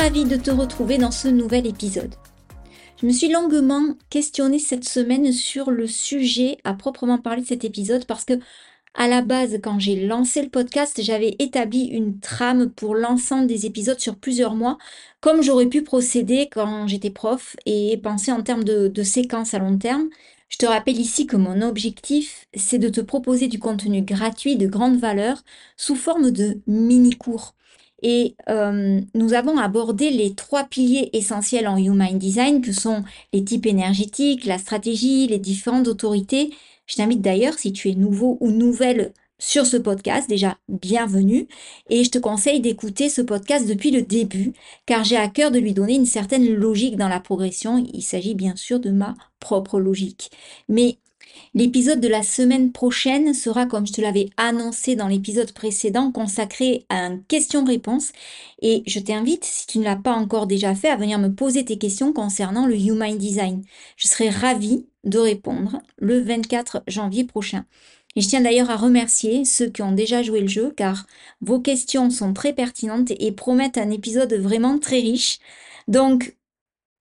Ravie de te retrouver dans ce nouvel épisode. Je me suis longuement questionnée cette semaine sur le sujet à proprement parler de cet épisode parce que à la base, quand j'ai lancé le podcast, j'avais établi une trame pour l'ensemble des épisodes sur plusieurs mois, comme j'aurais pu procéder quand j'étais prof et penser en termes de, de séquences à long terme. Je te rappelle ici que mon objectif, c'est de te proposer du contenu gratuit de grande valeur sous forme de mini-cours. Et euh, nous avons abordé les trois piliers essentiels en Human Design que sont les types énergétiques, la stratégie, les différentes autorités. Je t'invite d'ailleurs, si tu es nouveau ou nouvelle sur ce podcast, déjà bienvenue. Et je te conseille d'écouter ce podcast depuis le début, car j'ai à cœur de lui donner une certaine logique dans la progression. Il s'agit bien sûr de ma propre logique. Mais L'épisode de la semaine prochaine sera, comme je te l'avais annoncé dans l'épisode précédent, consacré à un question-réponse. Et je t'invite, si tu ne l'as pas encore déjà fait, à venir me poser tes questions concernant le Human Design. Je serai ravie de répondre le 24 janvier prochain. Et je tiens d'ailleurs à remercier ceux qui ont déjà joué le jeu, car vos questions sont très pertinentes et promettent un épisode vraiment très riche. Donc,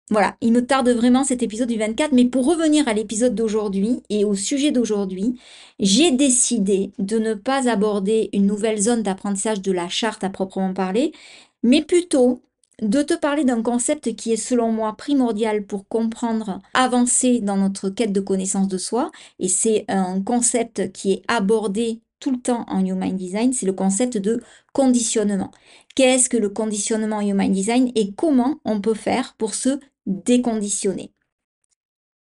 voilà, il me tarde vraiment cet épisode du 24, mais pour revenir à l'épisode d'aujourd'hui et au sujet d'aujourd'hui, j'ai décidé de ne pas aborder une nouvelle zone d'apprentissage de la charte à proprement parler, mais plutôt de te parler d'un concept qui est selon moi primordial pour comprendre, avancer dans notre quête de connaissance de soi, et c'est un concept qui est abordé tout le temps en Human Design, c'est le concept de conditionnement. Qu'est-ce que le conditionnement Human Design et comment on peut faire pour se déconditionner.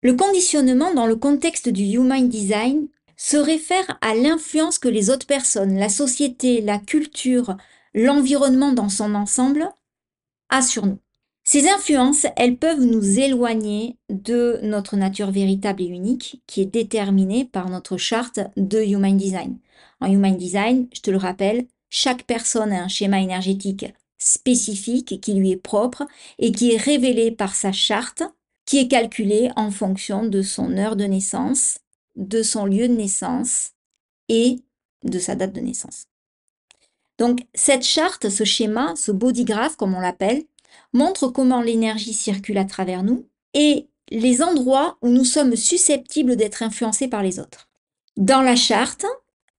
Le conditionnement dans le contexte du Human Design se réfère à l'influence que les autres personnes, la société, la culture, l'environnement dans son ensemble a sur nous. Ces influences, elles peuvent nous éloigner de notre nature véritable et unique qui est déterminée par notre charte de Human Design. En Human Design, je te le rappelle, chaque personne a un schéma énergétique spécifique qui lui est propre et qui est révélé par sa charte qui est calculée en fonction de son heure de naissance, de son lieu de naissance et de sa date de naissance. Donc cette charte, ce schéma, ce bodygraph comme on l'appelle, montre comment l'énergie circule à travers nous et les endroits où nous sommes susceptibles d'être influencés par les autres. Dans la charte,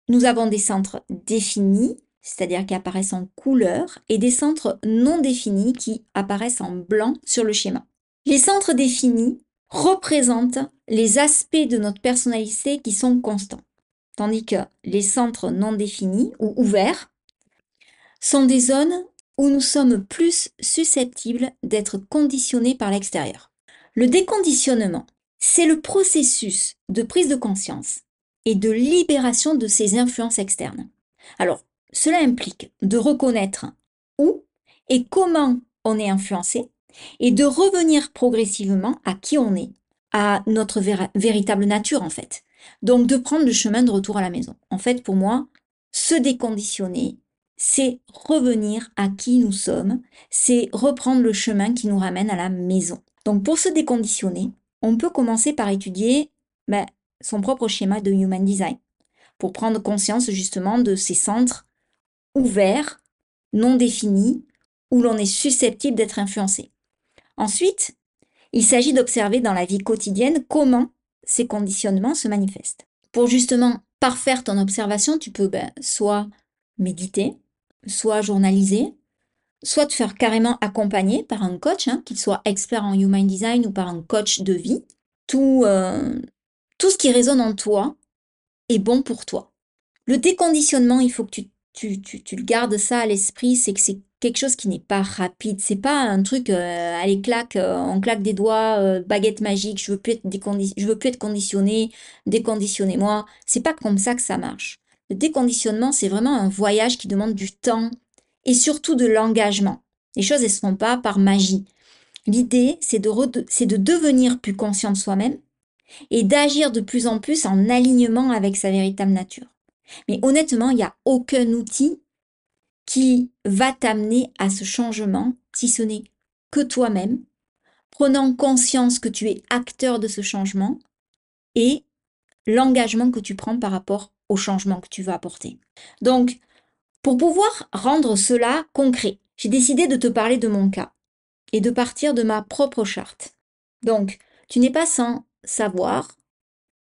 nous avons des centres définis c'est-à-dire qui apparaissent en couleur, et des centres non définis qui apparaissent en blanc sur le schéma. Les centres définis représentent les aspects de notre personnalité qui sont constants, tandis que les centres non définis ou ouverts sont des zones où nous sommes plus susceptibles d'être conditionnés par l'extérieur. Le déconditionnement, c'est le processus de prise de conscience et de libération de ces influences externes. Alors, cela implique de reconnaître où et comment on est influencé et de revenir progressivement à qui on est, à notre véritable nature en fait. Donc de prendre le chemin de retour à la maison. En fait, pour moi, se déconditionner, c'est revenir à qui nous sommes, c'est reprendre le chemin qui nous ramène à la maison. Donc pour se déconditionner, on peut commencer par étudier ben, son propre schéma de Human Design, pour prendre conscience justement de ces centres ouvert, non défini, où l'on est susceptible d'être influencé. Ensuite, il s'agit d'observer dans la vie quotidienne comment ces conditionnements se manifestent. Pour justement parfaire ton observation, tu peux ben, soit méditer, soit journaliser, soit te faire carrément accompagner par un coach, hein, qu'il soit expert en human design ou par un coach de vie. Tout, euh, tout ce qui résonne en toi est bon pour toi. Le déconditionnement, il faut que tu, tu, tu, le gardes ça à l'esprit, c'est que c'est quelque chose qui n'est pas rapide. C'est pas un truc, euh, allez, claque, euh, on claque des doigts, euh, baguette magique, je veux plus être je veux plus être conditionné, déconditionnez-moi. C'est pas comme ça que ça marche. Le déconditionnement, c'est vraiment un voyage qui demande du temps et surtout de l'engagement. Les choses, elles se font pas par magie. L'idée, c'est de, c'est de devenir plus conscient de soi-même et d'agir de plus en plus en alignement avec sa véritable nature. Mais honnêtement, il n'y a aucun outil qui va t'amener à ce changement, si ce n'est que toi-même, prenant conscience que tu es acteur de ce changement et l'engagement que tu prends par rapport au changement que tu vas apporter. Donc, pour pouvoir rendre cela concret, j'ai décidé de te parler de mon cas et de partir de ma propre charte. Donc, tu n'es pas sans savoir,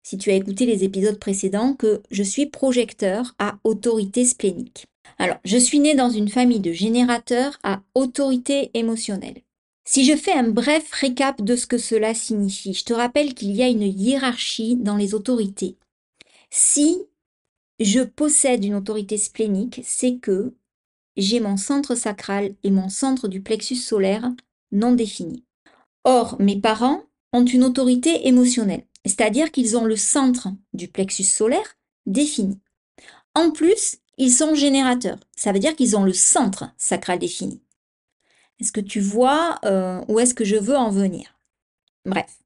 si tu as écouté les épisodes précédents, que je suis projecteur à autorité splénique. Alors, je suis née dans une famille de générateurs à autorité émotionnelle. Si je fais un bref récap de ce que cela signifie, je te rappelle qu'il y a une hiérarchie dans les autorités. Si je possède une autorité splénique, c'est que j'ai mon centre sacral et mon centre du plexus solaire non définis. Or, mes parents ont une autorité émotionnelle, c'est-à-dire qu'ils ont le centre du plexus solaire défini. En plus, ils sont générateurs. Ça veut dire qu'ils ont le centre sacral défini. Est-ce que tu vois euh, où est-ce que je veux en venir? Bref.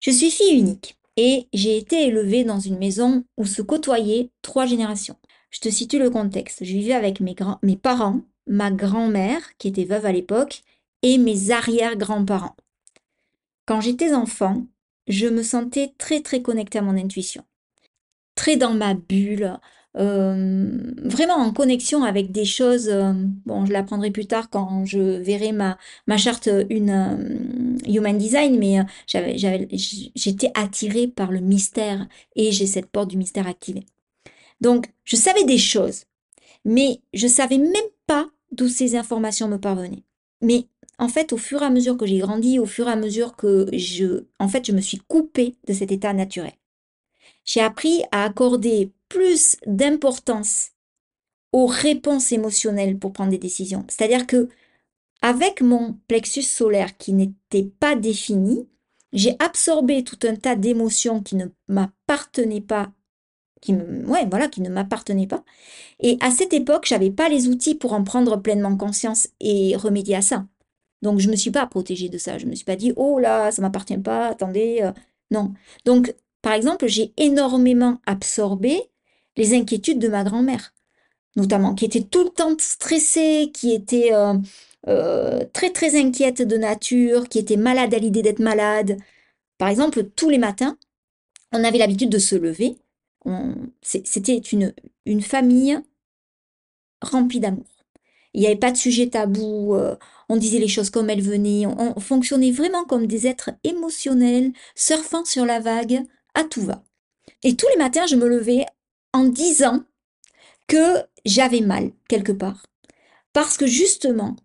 Je suis fille unique et j'ai été élevée dans une maison où se côtoyaient trois générations. Je te situe le contexte. Je vivais avec mes, mes parents, ma grand-mère, qui était veuve à l'époque, et mes arrière-grands-parents. Quand j'étais enfant, je me sentais très très connectée à mon intuition. Très dans ma bulle, euh, vraiment en connexion avec des choses, euh, bon, je l'apprendrai plus tard quand je verrai ma, ma charte une euh, human design, mais j'étais attirée par le mystère et j'ai cette porte du mystère activée. Donc, je savais des choses, mais je savais même pas d'où ces informations me parvenaient. Mais en fait, au fur et à mesure que j'ai grandi, au fur et à mesure que je, me suis coupée de cet état naturel. J'ai appris à accorder plus d'importance aux réponses émotionnelles pour prendre des décisions. C'est-à-dire que avec mon plexus solaire qui n'était pas défini, j'ai absorbé tout un tas d'émotions qui ne m'appartenaient pas, qui ouais, voilà, qui ne m'appartenaient pas. Et à cette époque, j'avais pas les outils pour en prendre pleinement conscience et remédier à ça. Donc je me suis pas protégée de ça. Je me suis pas dit oh là, ça m'appartient pas. Attendez, euh, non. Donc par exemple, j'ai énormément absorbé les inquiétudes de ma grand-mère, notamment, qui était tout le temps stressée, qui était euh, euh, très très inquiète de nature, qui était malade à l'idée d'être malade. Par exemple, tous les matins, on avait l'habitude de se lever. C'était une, une famille remplie d'amour. Il n'y avait pas de sujet tabou, on disait les choses comme elles venaient, on fonctionnait vraiment comme des êtres émotionnels, surfant sur la vague à tout va. Et tous les matins, je me levais en disant que j'avais mal quelque part. Parce que justement,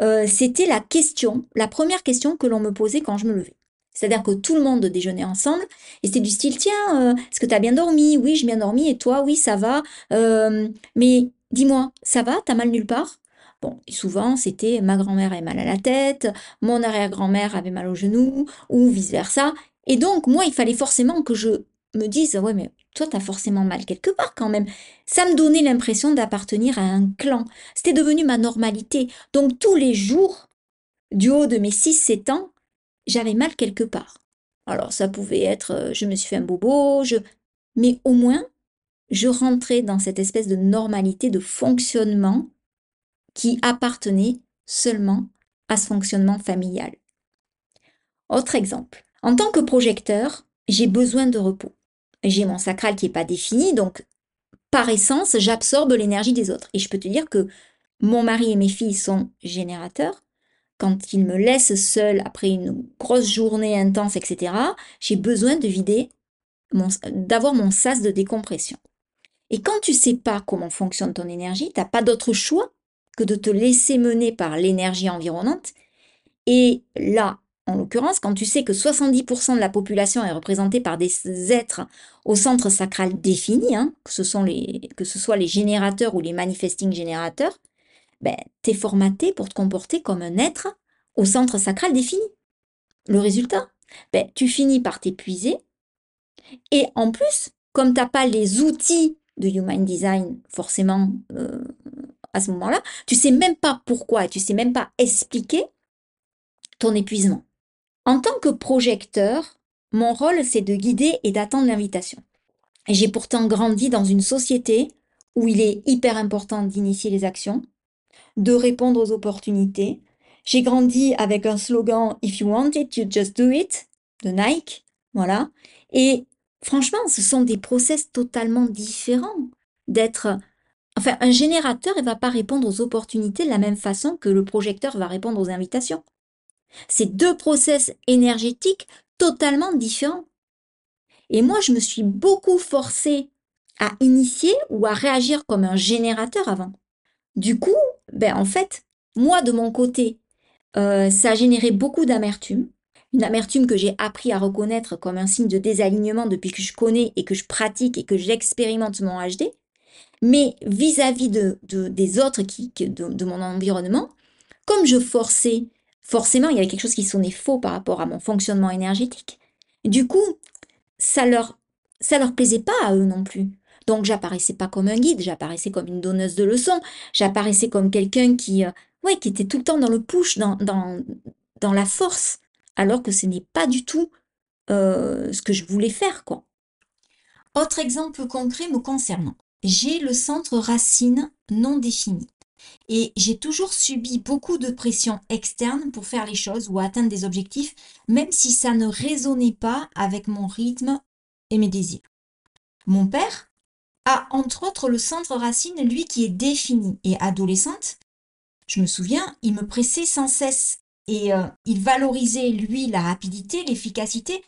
euh, c'était la question, la première question que l'on me posait quand je me levais. C'est-à-dire que tout le monde déjeunait ensemble et c'était du style tiens, euh, est-ce que tu as bien dormi? Oui, j'ai bien dormi et toi? Oui, ça va. Euh, mais dis-moi, ça va? T'as mal nulle part? Bon, souvent c'était ma grand-mère avait mal à la tête, mon arrière-grand-mère avait mal au genou ou vice-versa. Et donc, moi, il fallait forcément que je me dise, ouais, mais toi, t'as forcément mal quelque part quand même. Ça me donnait l'impression d'appartenir à un clan. C'était devenu ma normalité. Donc, tous les jours, du haut de mes 6-7 ans, j'avais mal quelque part. Alors, ça pouvait être, euh, je me suis fait un bobo, je... mais au moins, je rentrais dans cette espèce de normalité de fonctionnement qui appartenait seulement à ce fonctionnement familial. Autre exemple. En tant que projecteur, j'ai besoin de repos. J'ai mon sacral qui n'est pas défini, donc par essence, j'absorbe l'énergie des autres. Et je peux te dire que mon mari et mes filles sont générateurs. Quand ils me laissent seule après une grosse journée intense, etc., j'ai besoin de vider, d'avoir mon sas de décompression. Et quand tu sais pas comment fonctionne ton énergie, tu n'as pas d'autre choix que de te laisser mener par l'énergie environnante. Et là, en l'occurrence, quand tu sais que 70% de la population est représentée par des êtres au centre sacral défini, hein, que, ce sont les, que ce soit les générateurs ou les manifesting générateurs, ben, tu es formaté pour te comporter comme un être au centre sacral défini. Le résultat, ben, tu finis par t'épuiser. Et en plus, comme tu n'as pas les outils de Human Design forcément euh, à ce moment-là, tu sais même pas pourquoi, tu sais même pas expliquer ton épuisement. En tant que projecteur, mon rôle, c'est de guider et d'attendre l'invitation. Et j'ai pourtant grandi dans une société où il est hyper important d'initier les actions, de répondre aux opportunités. J'ai grandi avec un slogan If you want it, you just do it de Nike. Voilà. Et franchement, ce sont des process totalement différents d'être. Enfin, un générateur, il va pas répondre aux opportunités de la même façon que le projecteur va répondre aux invitations. C'est deux process énergétiques totalement différents. Et moi, je me suis beaucoup forcée à initier ou à réagir comme un générateur avant. Du coup, ben en fait, moi de mon côté, euh, ça a généré beaucoup d'amertume. Une amertume que j'ai appris à reconnaître comme un signe de désalignement depuis que je connais et que je pratique et que j'expérimente mon HD. Mais vis-à-vis de, des autres qui, de, mon environnement, comme je forçais forcément, il y avait quelque chose qui sonnait faux par rapport à mon fonctionnement énergétique. Du coup, ça leur, ça leur plaisait pas à eux non plus. Donc, j'apparaissais pas comme un guide, j'apparaissais comme une donneuse de leçons, j'apparaissais comme quelqu'un qui, euh, ouais, qui était tout le temps dans le push, dans, dans, dans la force, alors que ce n'est pas du tout euh, ce que je voulais faire, quoi. Autre exemple concret me concernant. J'ai le centre racine non défini. Et j'ai toujours subi beaucoup de pression externe pour faire les choses ou atteindre des objectifs, même si ça ne résonnait pas avec mon rythme et mes désirs. Mon père a entre autres le centre racine, lui qui est défini et adolescente. Je me souviens, il me pressait sans cesse et euh, il valorisait lui la rapidité, l'efficacité.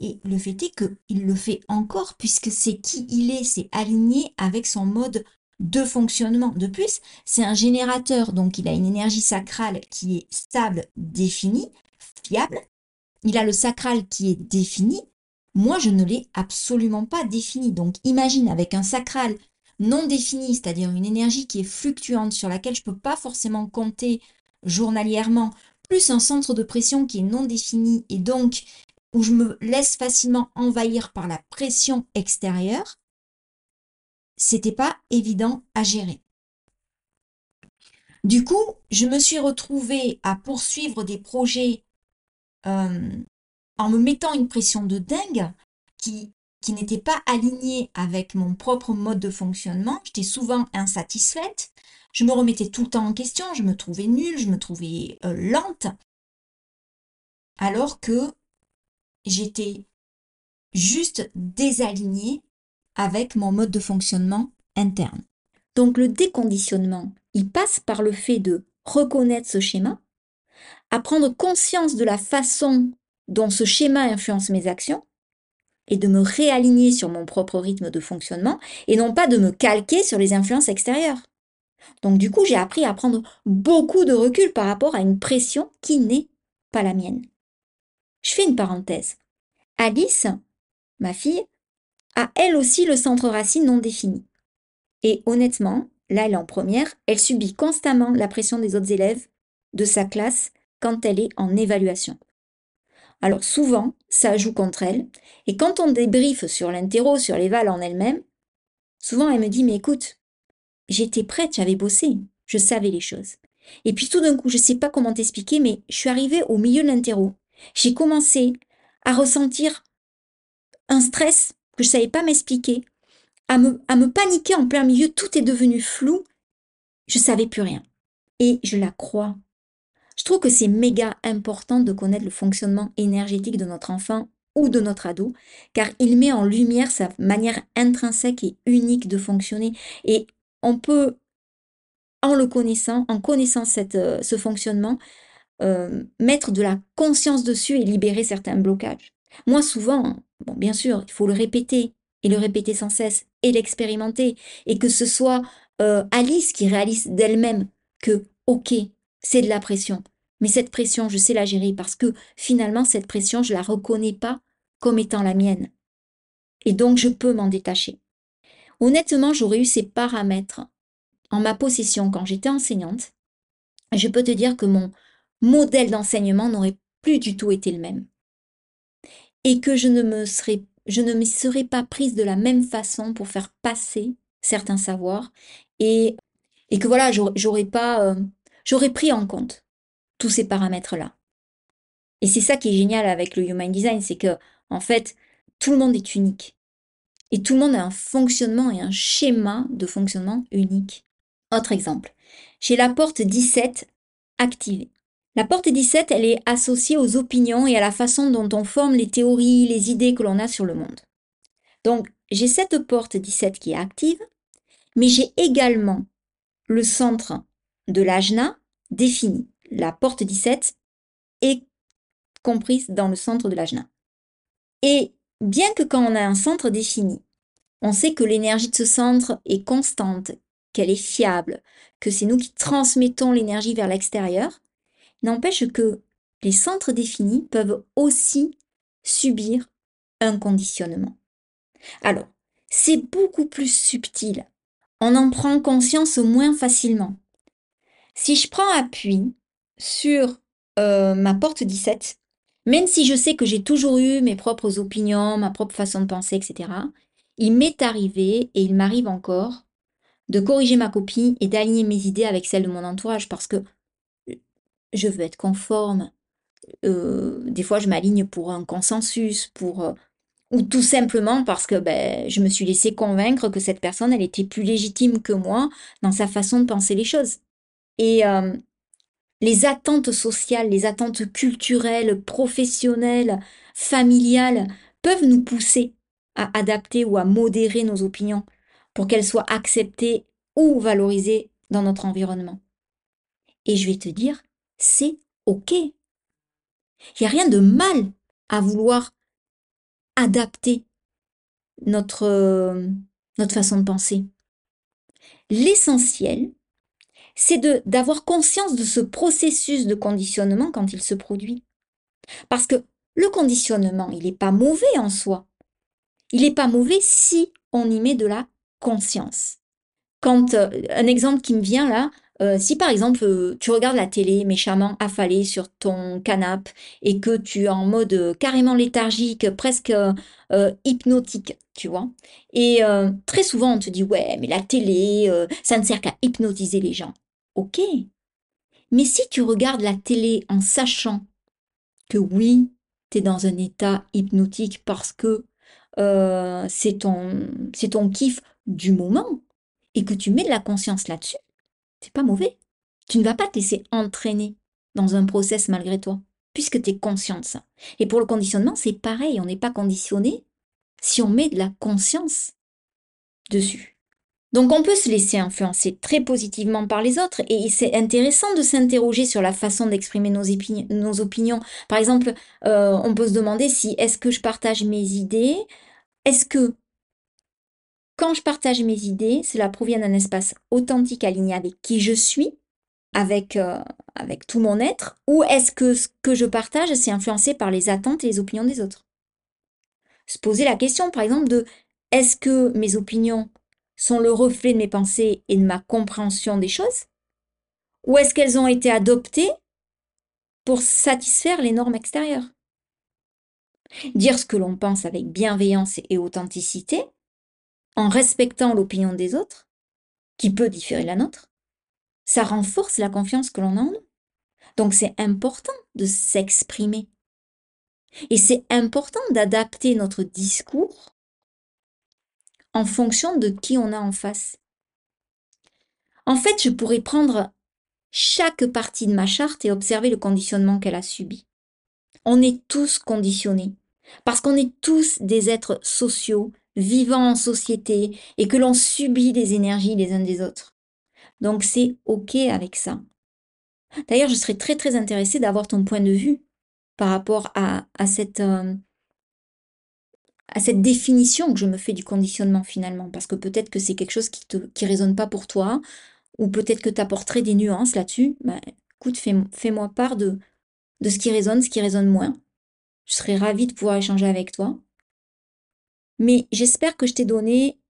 Et le fait est qu'il le fait encore puisque c'est qui il est, c'est aligné avec son mode de fonctionnement. De plus, c'est un générateur, donc il a une énergie sacrale qui est stable, définie, fiable. Il a le sacral qui est défini. Moi, je ne l'ai absolument pas défini. Donc imagine avec un sacral non défini, c'est-à-dire une énergie qui est fluctuante, sur laquelle je ne peux pas forcément compter journalièrement, plus un centre de pression qui est non défini et donc où je me laisse facilement envahir par la pression extérieure, c'était pas évident à gérer. Du coup, je me suis retrouvée à poursuivre des projets euh, en me mettant une pression de dingue qui, qui n'était pas alignée avec mon propre mode de fonctionnement. J'étais souvent insatisfaite. Je me remettais tout le temps en question. Je me trouvais nulle, je me trouvais euh, lente. Alors que j'étais juste désalignée avec mon mode de fonctionnement interne. Donc le déconditionnement, il passe par le fait de reconnaître ce schéma, à prendre conscience de la façon dont ce schéma influence mes actions et de me réaligner sur mon propre rythme de fonctionnement et non pas de me calquer sur les influences extérieures. Donc du coup, j'ai appris à prendre beaucoup de recul par rapport à une pression qui n'est pas la mienne. Je fais une parenthèse. Alice, ma fille, a elle aussi le centre racine non défini. Et honnêtement, là elle est en première, elle subit constamment la pression des autres élèves de sa classe quand elle est en évaluation. Alors souvent, ça joue contre elle, et quand on débriefe sur l'interro, sur l'éval en elle-même, souvent elle me dit mais écoute, j'étais prête, j'avais bossé, je savais les choses. Et puis tout d'un coup, je ne sais pas comment t'expliquer, mais je suis arrivée au milieu de l'interro. J'ai commencé à ressentir un stress que je savais pas m'expliquer, à me, paniquer en plein milieu, tout est devenu flou, je savais plus rien. Et je la crois. Je trouve que c'est méga important de connaître le fonctionnement énergétique de notre enfant ou de notre ado, car il met en lumière sa manière intrinsèque et unique de fonctionner. Et on peut, en le connaissant, en connaissant euh, ce fonctionnement, euh, mettre de la conscience dessus et libérer certains blocages. Moi, souvent, bon, bien sûr, il faut le répéter et le répéter sans cesse et l'expérimenter et que ce soit euh, Alice qui réalise d'elle-même que, ok, c'est de la pression, mais cette pression, je sais la gérer parce que finalement, cette pression, je la reconnais pas comme étant la mienne. Et donc, je peux m'en détacher. Honnêtement, j'aurais eu ces paramètres en ma possession quand j'étais enseignante. Je peux te dire que mon modèle d'enseignement n'aurait plus du tout été le même. Et que je ne me serais, pas prise de la même façon pour faire passer certains savoirs et, que voilà, j'aurais euh, j'aurais pris en compte tous ces paramètres-là. Et c'est ça qui est génial avec le Human Design, c'est que, en fait, tout le monde est unique. Et tout le monde a un fonctionnement et un schéma de fonctionnement unique. Autre exemple. J'ai la porte 17 activée. La porte 17, elle est associée aux opinions et à la façon dont on forme les théories, les idées que l'on a sur le monde. Donc, j'ai cette porte 17 qui est active, mais j'ai également le centre de l'ajna défini. La porte 17 est comprise dans le centre de l'ajna. Et bien que quand on a un centre défini, on sait que l'énergie de ce centre est constante, qu'elle est fiable, que c'est nous qui transmettons l'énergie vers l'extérieur, n'empêche que les centres définis peuvent aussi subir un conditionnement. Alors, c'est beaucoup plus subtil. On en prend conscience moins facilement. Si je prends appui sur euh, ma porte 17, même si je sais que j'ai toujours eu mes propres opinions, ma propre façon de penser, etc., il m'est arrivé, et il m'arrive encore, de corriger ma copie et d'aligner mes idées avec celles de mon entourage parce que je veux être conforme. Euh, des fois, je m'aligne pour un consensus, pour euh, ou tout simplement parce que ben, je me suis laissé convaincre que cette personne, elle était plus légitime que moi dans sa façon de penser les choses. Et euh, les attentes sociales, les attentes culturelles, professionnelles, familiales peuvent nous pousser à adapter ou à modérer nos opinions pour qu'elles soient acceptées ou valorisées dans notre environnement. Et je vais te dire, c'est OK. Il n'y a rien de mal à vouloir adapter notre, euh, notre façon de penser. L'essentiel, c'est d'avoir conscience de ce processus de conditionnement quand il se produit. Parce que le conditionnement, il n'est pas mauvais en soi. Il n'est pas mauvais si on y met de la conscience. Quand euh, un exemple qui me vient là, euh, si par exemple euh, tu regardes la télé méchamment affalée sur ton canapé et que tu es en mode carrément léthargique, presque hypnotique, tu vois, et très souvent on te dit ouais mais la télé ça ne sert qu'à hypnotiser les gens. Ok, mais si tu regardes la télé en sachant que oui, tu es dans un état hypnotique parce que c'est ton, c'est ton kiff du moment et que tu mets de la conscience là-dessus, c'est pas mauvais. Tu ne vas pas te laisser entraîner dans un process malgré toi, puisque tu es conscient de ça. Et pour le conditionnement, c'est pareil, on n'est pas conditionné si on met de la conscience dessus. Donc on peut se laisser influencer très positivement par les autres et c'est intéressant de s'interroger sur la façon d'exprimer nos, opinions. Par exemple, euh, on peut se demander si est-ce que je partage mes idées? Est-ce que quand je partage mes idées, cela provient d'un espace authentique aligné avec qui je suis, avec, euh, avec tout mon être, ou est-ce que ce que je partage, c'est influencé par les attentes et les opinions des autres? Se poser la question, par exemple, de est-ce que mes opinions sont le reflet de mes pensées et de ma compréhension des choses? Ou est-ce qu'elles ont été adoptées pour satisfaire les normes extérieures? Dire ce que l'on pense avec bienveillance et authenticité, respectant l'opinion des autres, qui peut différer la nôtre, ça renforce la confiance que l'on a en nous. Donc c'est important de s'exprimer. Et c'est important d'adapter notre discours en fonction de qui on a en face. En fait, je pourrais prendre chaque partie de ma charte et observer le conditionnement qu'elle a subi. On est tous conditionnés, parce qu'on est tous des êtres sociaux, vivant en société et que l'on subit des énergies les uns des autres. Donc c'est OK avec ça. D'ailleurs, je serais très très intéressée d'avoir ton point de vue par rapport à, euh, cette définition que je me fais du conditionnement finalement, parce que peut-être que c'est quelque chose qui ne qui résonne pas pour toi, ou peut-être que tu apporterais des nuances là-dessus. Bah, écoute, fais-moi part de, de ce qui résonne, ce qui résonne moins. Je serais ravie de pouvoir échanger avec toi. Mais j'espère que je t'ai donné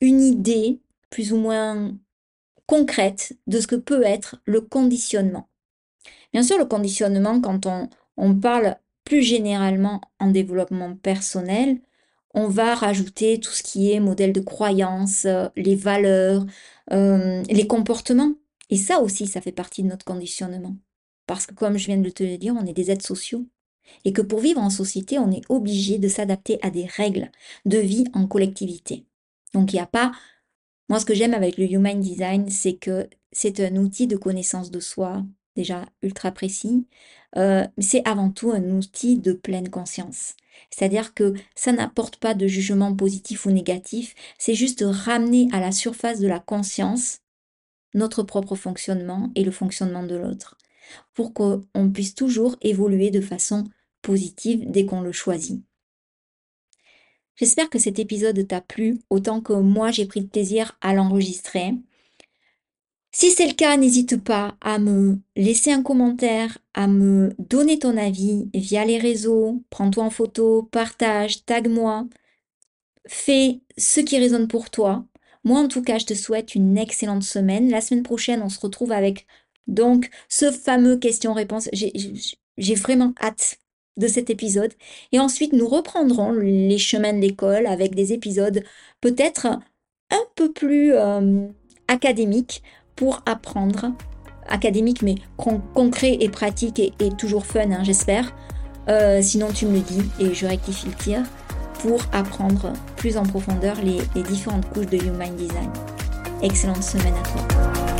une idée plus ou moins concrète de ce que peut être le conditionnement. Bien sûr, le conditionnement, quand on, parle plus généralement en développement personnel, on va rajouter tout ce qui est modèle de croyance, euh, les valeurs, euh, les comportements. Et ça aussi, ça fait partie de notre conditionnement. Parce que comme je viens de te le dire, on est des êtres sociaux. Et que pour vivre en société, on est obligé de s'adapter à des règles de vie en collectivité. Donc il n'y a pas... Moi, ce que j'aime avec le Human Design, c'est que c'est un outil de connaissance de soi, déjà ultra précis, euh, c'est avant tout un outil de pleine conscience. C'est-à-dire que ça n'apporte pas de jugement positif ou négatif, c'est juste ramener à la surface de la conscience notre propre fonctionnement et le fonctionnement de l'autre, pour qu'on puisse toujours évoluer de façon positive dès qu'on le choisit. J'espère que cet épisode t'a plu autant que moi j'ai pris de plaisir à l'enregistrer. Si c'est le cas, n'hésite pas à me laisser un commentaire, à me donner ton avis via les réseaux. Prends-toi en photo, partage, tag-moi. Fais ce qui résonne pour toi. Moi, en tout cas, je te souhaite une excellente semaine. La semaine prochaine, on se retrouve avec donc ce fameux question-réponse. J'ai vraiment hâte de cet épisode. Et ensuite, nous reprendrons les chemins de l'école avec des épisodes peut-être un peu plus euh, académiques pour apprendre, académique mais concret et pratique et, toujours fun, hein, j'espère. Euh, sinon, tu me le dis et je rectifie le tir pour apprendre plus en profondeur les différentes couches de Human Design. Excellente semaine à toi.